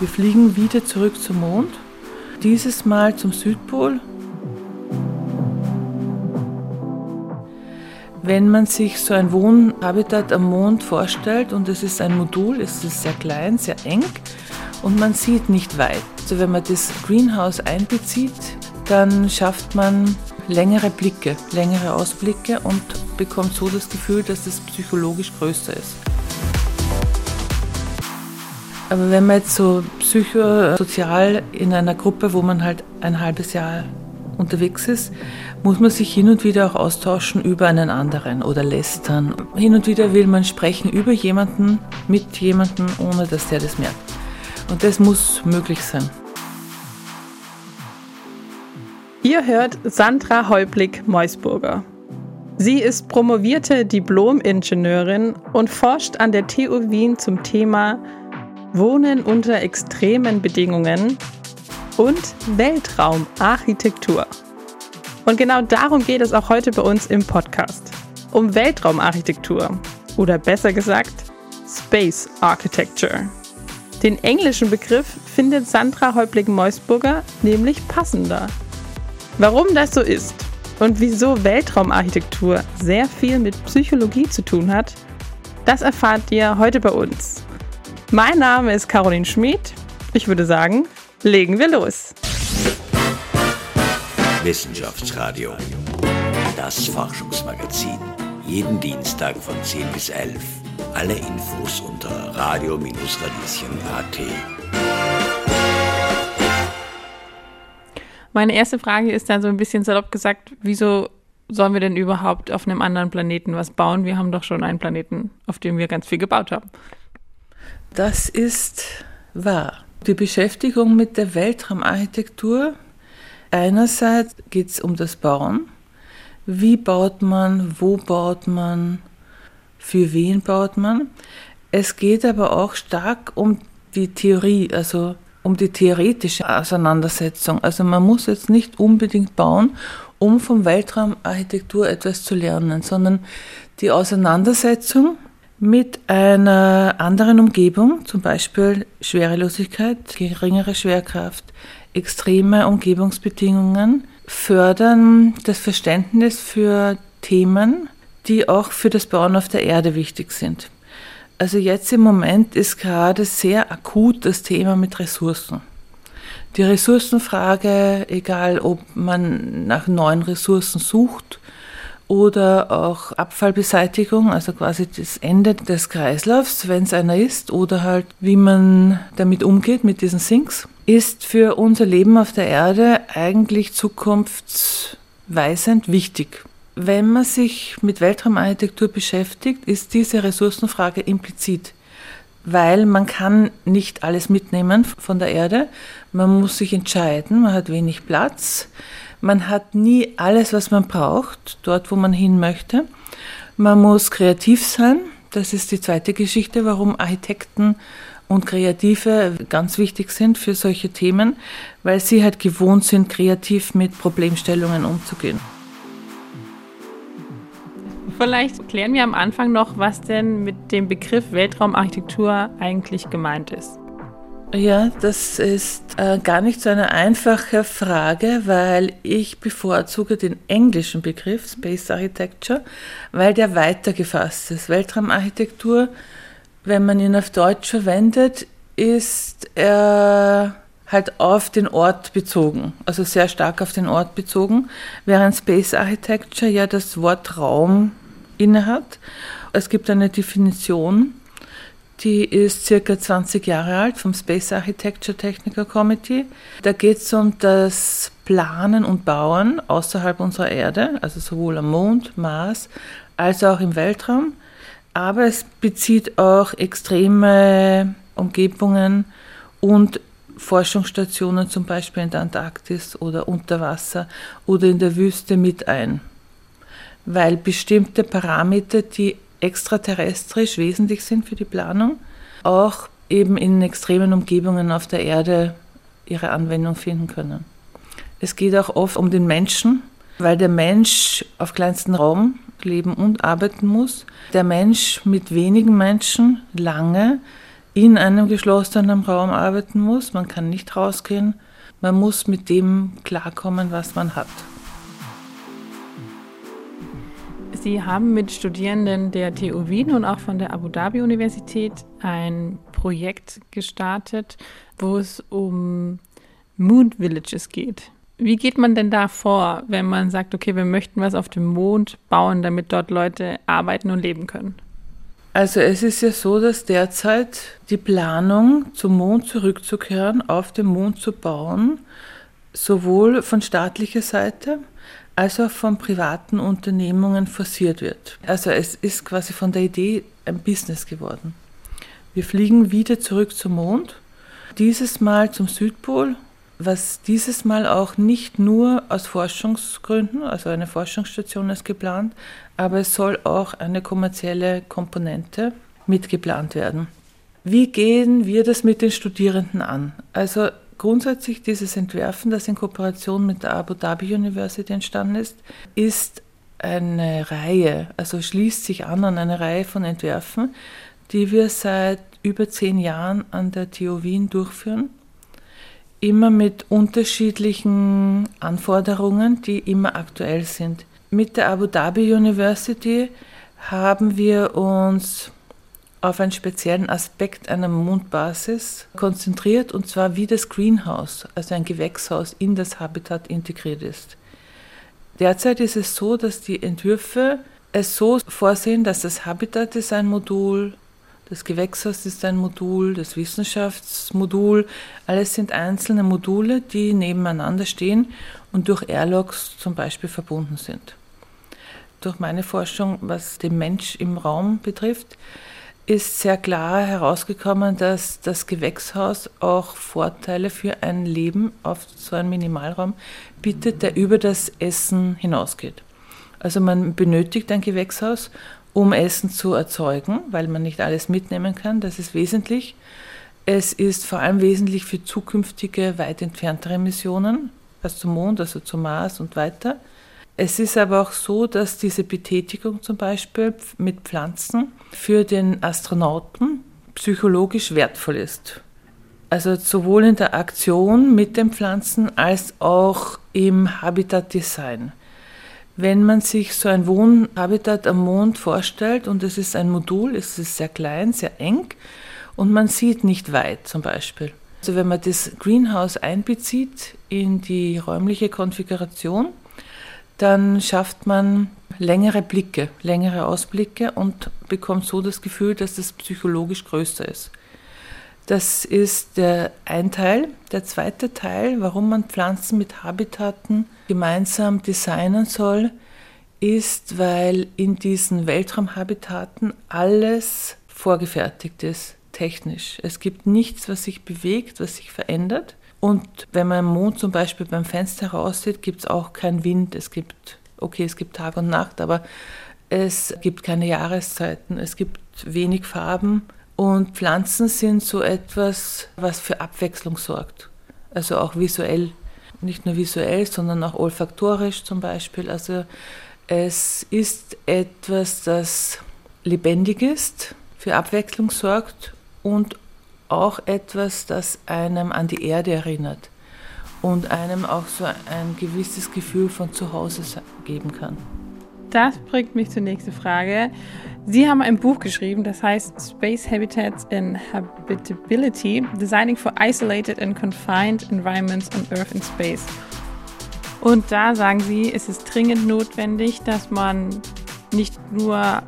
Wir fliegen wieder zurück zum Mond, dieses Mal zum Südpol. Wenn man sich so ein Wohnhabitat am Mond vorstellt und es ist ein Modul, es ist sehr klein, sehr eng und man sieht nicht weit. Also wenn man das Greenhouse einbezieht, dann schafft man längere Blicke, längere Ausblicke und bekommt so das Gefühl, dass es psychologisch größer ist. Aber wenn man jetzt so psychosozial in einer Gruppe, wo man halt ein halbes Jahr unterwegs ist, muss man sich hin und wieder auch austauschen über einen anderen oder lästern. Hin und wieder will man sprechen über jemanden, mit jemandem, ohne dass der das merkt. Und das muss möglich sein. Ihr hört Sandra Häublig-Meusburger. Sie ist promovierte Diplom-Ingenieurin und forscht an der TU Wien zum Thema Wohnen unter extremen Bedingungen und Weltraumarchitektur. Und genau darum geht es auch heute bei uns im Podcast. Um Weltraumarchitektur oder besser gesagt Space Architecture. Den englischen Begriff findet Sandra Häubling-Meusburger nämlich passender. Warum das so ist und wieso Weltraumarchitektur sehr viel mit Psychologie zu tun hat, das erfahrt ihr heute bei uns. Mein Name ist Caroline Schmid. Ich würde sagen, legen wir los. Wissenschaftsradio. Das Forschungsmagazin. Jeden Dienstag von 10 bis 11. Alle Infos unter radio-radieschen.at. Meine erste Frage ist dann so ein bisschen salopp gesagt, wieso sollen wir denn überhaupt auf einem anderen Planeten was bauen? Wir haben doch schon einen Planeten, auf dem wir ganz viel gebaut haben. Das ist wahr. Die Beschäftigung mit der Weltraumarchitektur, einerseits geht es um das Bauen. Wie baut man, wo baut man, für wen baut man. Es geht aber auch stark um die Theorie, also um die theoretische Auseinandersetzung. Also man muss jetzt nicht unbedingt bauen, um vom Weltraumarchitektur etwas zu lernen, sondern die Auseinandersetzung mit einer anderen Umgebung, zum Beispiel Schwerelosigkeit, geringere Schwerkraft, extreme Umgebungsbedingungen, fördern das Verständnis für Themen, die auch für das Bauen auf der Erde wichtig sind. Also jetzt im Moment ist gerade sehr akut das Thema mit Ressourcen. Die Ressourcenfrage, egal ob man nach neuen Ressourcen sucht oder auch Abfallbeseitigung, also quasi das Ende des Kreislaufs, wenn es einer ist, oder halt wie man damit umgeht mit diesen Sinks, ist für unser Leben auf der Erde eigentlich zukunftsweisend wichtig. Wenn man sich mit Weltraumarchitektur beschäftigt, ist diese Ressourcenfrage implizit, weil man kann nicht alles mitnehmen von der Erde. Man muss sich entscheiden, man hat wenig Platz, man hat nie alles, was man braucht, dort, wo man hin möchte. Man muss kreativ sein, das ist die zweite Geschichte, warum Architekten und Kreative ganz wichtig sind für solche Themen, weil sie halt gewohnt sind, kreativ mit Problemstellungen umzugehen. Vielleicht klären wir am Anfang noch, was denn mit dem Begriff Weltraumarchitektur eigentlich gemeint ist. Ja, das ist äh, gar nicht so eine einfache Frage, weil ich bevorzuge den englischen Begriff Space Architecture, weil der weiter gefasst ist. Weltraumarchitektur, wenn man ihn auf Deutsch verwendet, ist er halt auf den Ort bezogen, also sehr stark auf den Ort bezogen, während Space Architecture ja das Wort Raum innehat. Es gibt eine Definition, die ist circa 20 Jahre alt vom Space Architecture Technical Committee. Da geht es um das Planen und Bauen außerhalb unserer Erde, also sowohl am Mond, Mars, als auch im Weltraum. Aber es bezieht auch extreme Umgebungen und Forschungsstationen, zum Beispiel in der Antarktis oder unter Wasser oder in der Wüste mit ein weil bestimmte Parameter, die extraterrestrisch wesentlich sind für die Planung, auch eben in extremen Umgebungen auf der Erde ihre Anwendung finden können. Es geht auch oft um den Menschen, weil der Mensch auf kleinstem Raum leben und arbeiten muss. Der Mensch mit wenigen Menschen lange in einem geschlossenen Raum arbeiten muss. Man kann nicht rausgehen. Man muss mit dem klarkommen, was man hat. Sie haben mit Studierenden der TU Wien und auch von der Abu Dhabi Universität ein Projekt gestartet, wo es um Moon Villages geht. Wie geht man denn da vor, wenn man sagt, okay, wir möchten was auf dem Mond bauen, damit dort Leute arbeiten und leben können? Also es ist ja so, dass derzeit die Planung zum Mond zurückzukehren, auf dem Mond zu bauen, sowohl von staatlicher Seite als auch von privaten Unternehmungen forciert wird. Also es ist quasi von der Idee ein Business geworden. Wir fliegen wieder zurück zum Mond, dieses Mal zum Südpol, was dieses Mal auch nicht nur aus Forschungsgründen, also eine Forschungsstation ist geplant, aber es soll auch eine kommerzielle Komponente mitgeplant werden. Wie gehen wir das mit den Studierenden an? Also grundsätzlich dieses Entwerfen, das in Kooperation mit der Abu Dhabi University entstanden ist, ist eine Reihe, also schließt sich an an eine Reihe von Entwerfen, die wir seit über zehn Jahren an der TU Wien durchführen. Immer mit unterschiedlichen Anforderungen, die immer aktuell sind. Mit der Abu Dhabi University haben wir uns auf einen speziellen Aspekt einer Mondbasis konzentriert, und zwar wie das Greenhouse, also ein Gewächshaus, in das Habitat integriert ist. Derzeit ist es so, dass die Entwürfe es so vorsehen, dass das Habitat ist ein Modul, das Gewächshaus ist ein Modul, das Wissenschaftsmodul, alles sind einzelne Module, die nebeneinander stehen und durch Airlocks zum Beispiel verbunden sind durch meine Forschung, was den Mensch im Raum betrifft, ist sehr klar herausgekommen, dass das Gewächshaus auch Vorteile für ein Leben auf so einem Minimalraum bietet, der über das Essen hinausgeht. Also man benötigt ein Gewächshaus, um Essen zu erzeugen, weil man nicht alles mitnehmen kann. Das ist wesentlich. Es ist vor allem wesentlich für zukünftige weit entferntere Missionen, als zum Mond, also zum Mars und weiter. Es ist aber auch so, dass diese Betätigung zum Beispiel mit Pflanzen für den Astronauten psychologisch wertvoll ist. Also sowohl in der Aktion mit den Pflanzen als auch im Habitatdesign. Wenn man sich so ein Wohnhabitat am Mond vorstellt und es ist ein Modul, es ist sehr klein, sehr eng und man sieht nicht weit zum Beispiel. Also wenn man das Greenhouse einbezieht in die räumliche Konfiguration, dann schafft man längere Blicke, längere Ausblicke und bekommt so das Gefühl, dass das psychologisch größer ist. Das ist der ein Teil. Der zweite Teil, warum man Pflanzen mit Habitaten gemeinsam designen soll, ist, weil in diesen Weltraumhabitaten alles vorgefertigt ist, technisch. Es gibt nichts, was sich bewegt, was sich verändert. Und wenn man im Mond zum Beispiel beim Fenster raussieht, gibt es auch keinen Wind. Es gibt, okay, es gibt Tag und Nacht, aber es gibt keine Jahreszeiten, es gibt wenig Farben. Und Pflanzen sind so etwas, was für Abwechslung sorgt. Also auch visuell. Nicht nur visuell, sondern auch olfaktorisch zum Beispiel. Also es ist etwas, das lebendig ist, für Abwechslung sorgt und auch etwas, das einem an die Erde erinnert und einem auch so ein gewisses Gefühl von Zuhause geben kann. Das bringt mich zur nächsten Frage. Sie haben ein Buch geschrieben, das heißt Space Habitats and Habitability, Designing for Isolated and Confined Environments on Earth and Space. Und da sagen Sie, es ist dringend notwendig, dass man nicht nur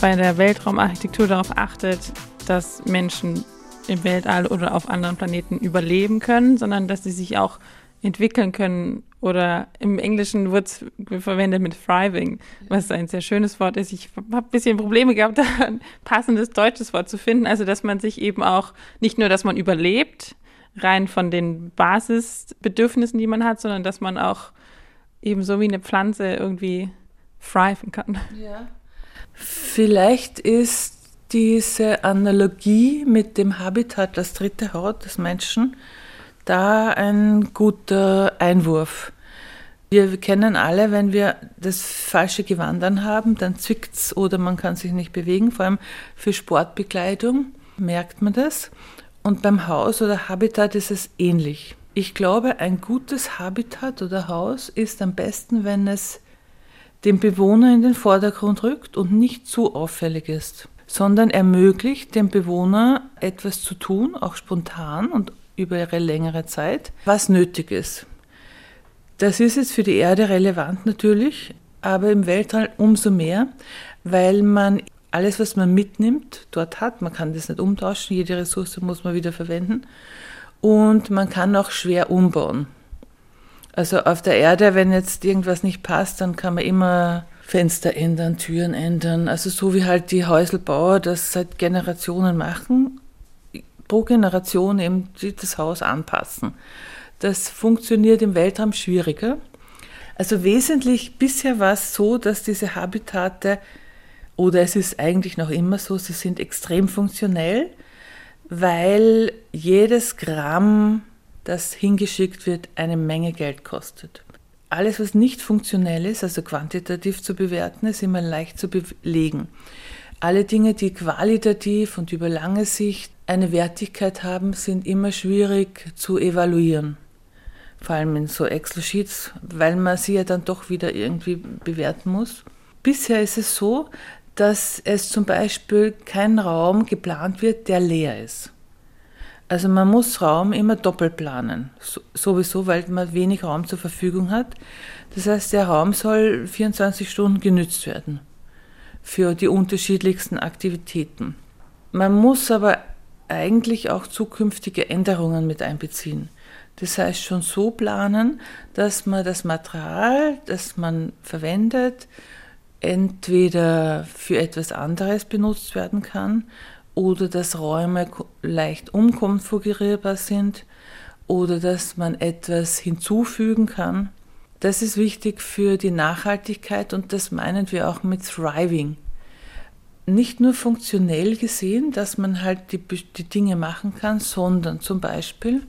bei der Weltraumarchitektur darauf achtet, dass Menschen im Weltall oder auf anderen Planeten überleben können, sondern dass sie sich auch entwickeln können. Oder im Englischen wird es verwendet mit thriving, was ein sehr schönes Wort ist. Ich habe ein bisschen Probleme gehabt, ein passendes deutsches Wort zu finden. Also, dass man sich eben auch nicht nur, dass man überlebt, rein von den Basisbedürfnissen, die man hat, sondern dass man auch eben so wie eine Pflanze irgendwie thriven kann. Ja. Vielleicht ist diese Analogie mit dem Habitat, das dritte Haut des Menschen, da ein guter Einwurf. Wir kennen alle, wenn wir das falsche Gewand haben, dann zwickt es oder man kann sich nicht bewegen, vor allem für Sportbekleidung. merkt man das. Und beim Haus oder Habitat ist es ähnlich. Ich glaube, ein gutes Habitat oder Haus ist am besten, wenn es den Bewohner in den Vordergrund rückt und nicht zu auffällig ist, sondern ermöglicht dem Bewohner etwas zu tun, auch spontan und über eine längere Zeit, was nötig ist. Das ist jetzt für die Erde relevant natürlich, aber im Weltall umso mehr, weil man alles, was man mitnimmt, dort hat. Man kann das nicht umtauschen, jede Ressource muss man wieder verwenden. Und man kann auch schwer umbauen. Also auf der Erde, wenn jetzt irgendwas nicht passt, dann kann man immer Fenster ändern, Türen ändern. Also so wie halt die Häuselbauer das seit Generationen machen, pro Generation eben das Haus anpassen. Das funktioniert im Weltraum schwieriger. Also wesentlich bisher war es so, dass diese Habitate oder es ist eigentlich noch immer so, sie sind extrem funktionell, weil jedes Gramm, das hingeschickt wird, eine Menge Geld kostet. Alles, was nicht funktionell ist, also quantitativ zu bewerten, ist immer leicht zu belegen. Alle Dinge, die qualitativ und über lange Sicht eine Wertigkeit haben, sind immer schwierig zu evaluieren. Vor allem in so Excel-Sheets, weil man sie ja dann doch wieder irgendwie bewerten muss. Bisher ist es so, dass es zum Beispiel kein Raum geplant wird, der leer ist. Also man muss Raum immer doppelt planen, sowieso, weil man wenig Raum zur Verfügung hat. Das heißt, der Raum soll 24 Stunden genützt werden für die unterschiedlichsten Aktivitäten. Man muss aber eigentlich auch zukünftige Änderungen mit einbeziehen. Das heißt schon so planen, dass man das Material, das man verwendet, entweder für etwas anderes benutzt werden kann oder dass Räume leicht umkonfigurierbar sind oder dass man etwas hinzufügen kann. Das ist wichtig für die Nachhaltigkeit und das meinen wir auch mit Thriving. Nicht nur funktionell gesehen, dass man halt die, die Dinge machen kann, sondern zum Beispiel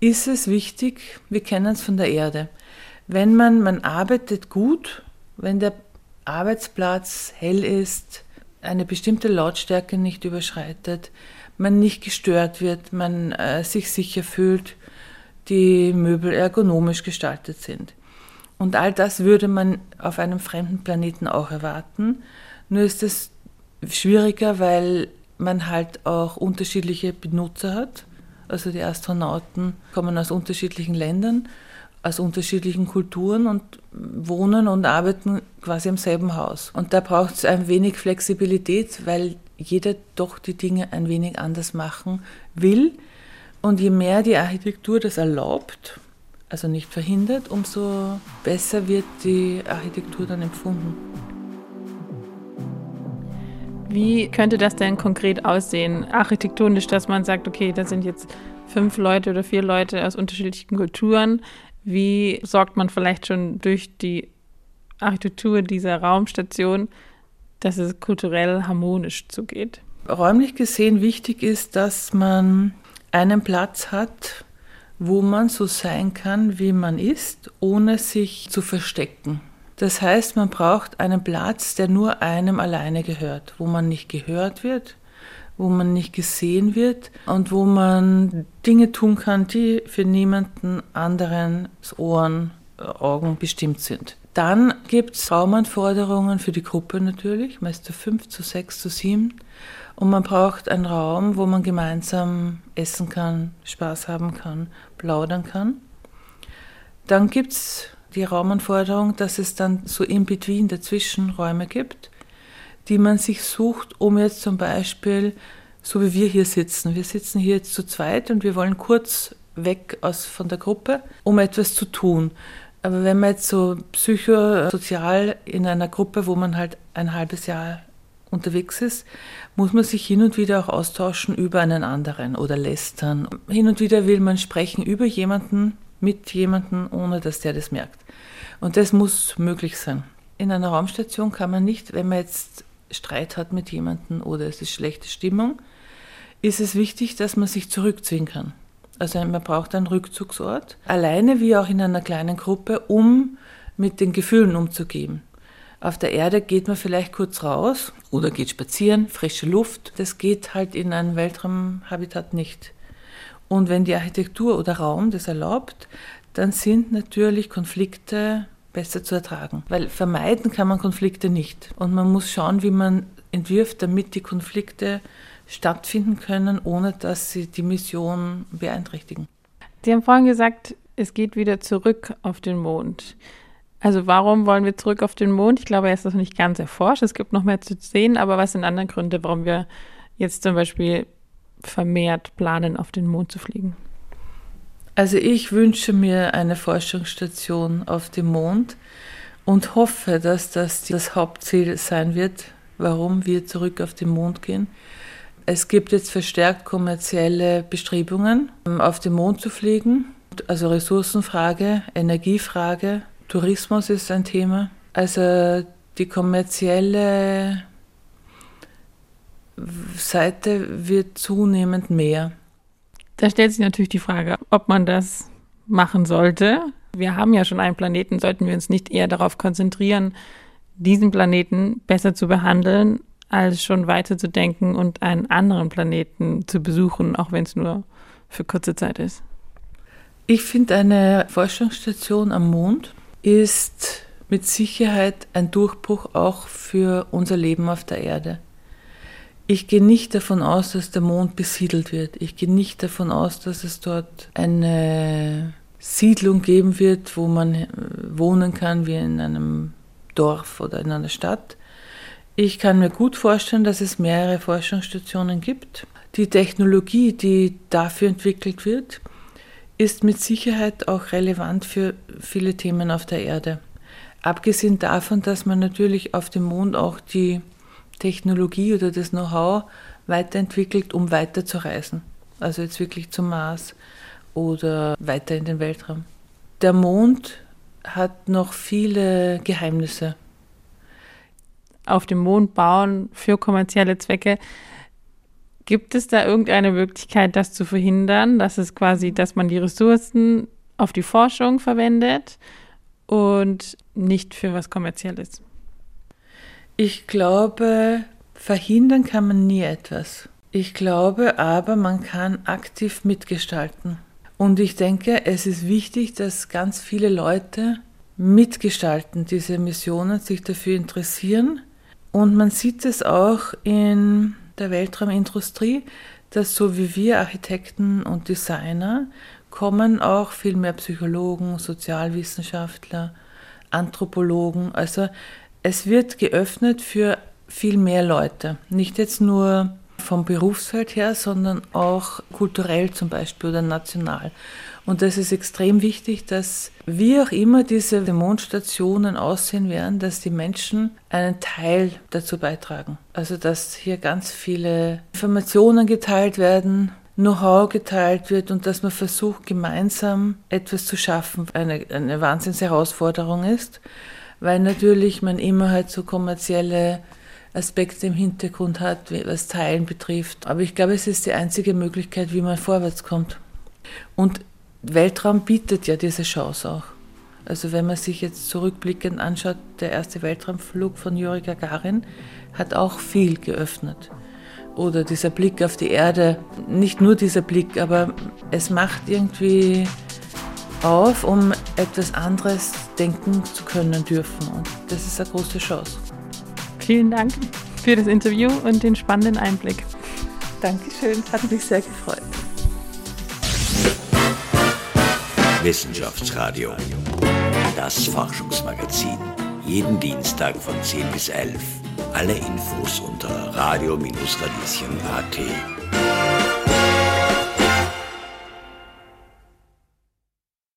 ist es wichtig, wir kennen es von der Erde, wenn man, man arbeitet gut, wenn der Arbeitsplatz hell ist, eine bestimmte Lautstärke nicht überschreitet, man nicht gestört wird, man äh, sich sicher fühlt, die Möbel ergonomisch gestaltet sind. Und all das würde man auf einem fremden Planeten auch erwarten. Nur ist es schwieriger, weil man halt auch unterschiedliche Benutzer hat. Also die Astronauten kommen aus unterschiedlichen Ländern aus unterschiedlichen Kulturen und wohnen und arbeiten quasi im selben Haus. Und da braucht es ein wenig Flexibilität, weil jeder doch die Dinge ein wenig anders machen will. Und je mehr die Architektur das erlaubt, also nicht verhindert, umso besser wird die Architektur dann empfunden. Wie könnte das denn konkret aussehen, architektonisch, dass man sagt, okay, da sind jetzt fünf Leute oder vier Leute aus unterschiedlichen Kulturen, wie sorgt man vielleicht schon durch die Architektur dieser Raumstation, dass es kulturell harmonisch zugeht? Räumlich gesehen wichtig ist, dass man einen Platz hat, wo man so sein kann, wie man ist, ohne sich zu verstecken. Das heißt, man braucht einen Platz, der nur einem alleine gehört, wo man nicht gehört wird, wo man nicht gesehen wird und wo man Dinge tun kann, die für niemanden anderen Ohren, Augen bestimmt sind. Dann gibt es Raumanforderungen für die Gruppe natürlich, meist zu fünf, zu sechs, zu sieben. Und man braucht einen Raum, wo man gemeinsam essen kann, Spaß haben kann, plaudern kann. Dann gibt es die Raumanforderung, dass es dann so in between dazwischen Räume gibt, die man sich sucht, um jetzt zum Beispiel, so wie wir hier sitzen, wir sitzen hier jetzt zu zweit und wir wollen kurz weg aus, von der Gruppe, um etwas zu tun. Aber wenn man jetzt so psychosozial in einer Gruppe, wo man halt ein halbes Jahr unterwegs ist, muss man sich hin und wieder auch austauschen über einen anderen oder lästern. Hin und wieder will man sprechen über jemanden, mit jemanden, ohne dass der das merkt. Und das muss möglich sein. In einer Raumstation kann man nicht, wenn man jetzt Streit hat mit jemandem oder es ist schlechte Stimmung, ist es wichtig, dass man sich zurückziehen kann. Also man braucht einen Rückzugsort, alleine wie auch in einer kleinen Gruppe, um mit den Gefühlen umzugehen. Auf der Erde geht man vielleicht kurz raus oder geht spazieren, frische Luft. Das geht halt in einem Weltraumhabitat nicht. Und wenn die Architektur oder Raum das erlaubt, dann sind natürlich Konflikte besser zu ertragen. Weil vermeiden kann man Konflikte nicht. Und man muss schauen, wie man entwirft, damit die Konflikte stattfinden können, ohne dass sie die Mission beeinträchtigen. Sie haben vorhin gesagt, es geht wieder zurück auf den Mond. Also warum wollen wir zurück auf den Mond? Ich glaube, er ist noch nicht ganz erforscht. Es gibt noch mehr zu sehen, aber was sind andere Gründe, warum wir jetzt zum Beispiel vermehrt planen, auf den Mond zu fliegen? Also ich wünsche mir eine Forschungsstation auf dem Mond und hoffe, dass das das Hauptziel sein wird, warum wir zurück auf den Mond gehen. Es gibt jetzt verstärkt kommerzielle Bestrebungen, auf den Mond zu fliegen. Also Ressourcenfrage, Energiefrage, Tourismus ist ein Thema. Also die kommerzielle Seite wird zunehmend mehr. Da stellt sich natürlich die Frage, ob man das machen sollte. Wir haben ja schon einen Planeten, sollten wir uns nicht eher darauf konzentrieren, diesen Planeten besser zu behandeln, als schon weiter zu denken und einen anderen Planeten zu besuchen, auch wenn es nur für kurze Zeit ist? Ich finde, eine Forschungsstation am Mond ist mit Sicherheit ein Durchbruch auch für unser Leben auf der Erde. Ich gehe nicht davon aus, dass der Mond besiedelt wird. Ich gehe nicht davon aus, dass es dort eine Siedlung geben wird, wo man äh, wohnen kann wie in einem Dorf oder in einer Stadt. Ich kann mir gut vorstellen, dass es mehrere Forschungsstationen gibt. Die Technologie, die dafür entwickelt wird, ist mit Sicherheit auch relevant für viele Themen auf der Erde. Abgesehen davon, dass man natürlich auf dem Mond auch die Technologie oder das Know-how weiterentwickelt, um weiter zu reisen. Also jetzt wirklich zum Mars oder weiter in den Weltraum. Der Mond hat noch viele Geheimnisse. Auf dem Mond bauen für kommerzielle Zwecke. Gibt es da irgendeine Möglichkeit, das zu verhindern, dass es quasi, dass man die Ressourcen auf die Forschung verwendet und nicht für was Kommerzielles? Ich glaube, verhindern kann man nie etwas. Ich glaube aber, man kann aktiv mitgestalten. Und ich denke, es ist wichtig, dass ganz viele Leute mitgestalten diese Missionen, sich dafür interessieren. Und man sieht es auch in der Weltraumindustrie, dass so wie wir Architekten und Designer kommen auch viel mehr Psychologen, Sozialwissenschaftler, Anthropologen. Also es wird geöffnet für viel mehr Leute. Nicht jetzt nur vom Berufsfeld her, sondern auch kulturell zum Beispiel oder national. Und das ist extrem wichtig, dass wie auch immer diese Mondstationen aussehen werden, dass die Menschen einen Teil dazu beitragen. Also dass hier ganz viele Informationen geteilt werden, Know-how geteilt wird und dass man versucht, gemeinsam etwas zu schaffen, eine, eine Wahnsinnsherausforderung ist, weil natürlich man immer halt so kommerzielle Aspekte im Hintergrund hat, was Teilen betrifft. Aber ich glaube, es ist die einzige Möglichkeit, wie man vorwärts kommt. Und Weltraum bietet ja diese Chance auch. Also wenn man sich jetzt zurückblickend anschaut, der erste Weltraumflug von Juri Gagarin hat auch viel geöffnet. Oder dieser Blick auf die Erde, nicht nur dieser Blick, aber es macht irgendwie auf, um etwas anderes denken zu können dürfen. Und das ist eine große Chance. Vielen Dank für das Interview und den spannenden Einblick. Dankeschön, hat mich sehr gefreut. Wissenschaftsradio, das Forschungsmagazin. Jeden Dienstag von 10 bis 11. Alle Infos unter radio-radieschen.at.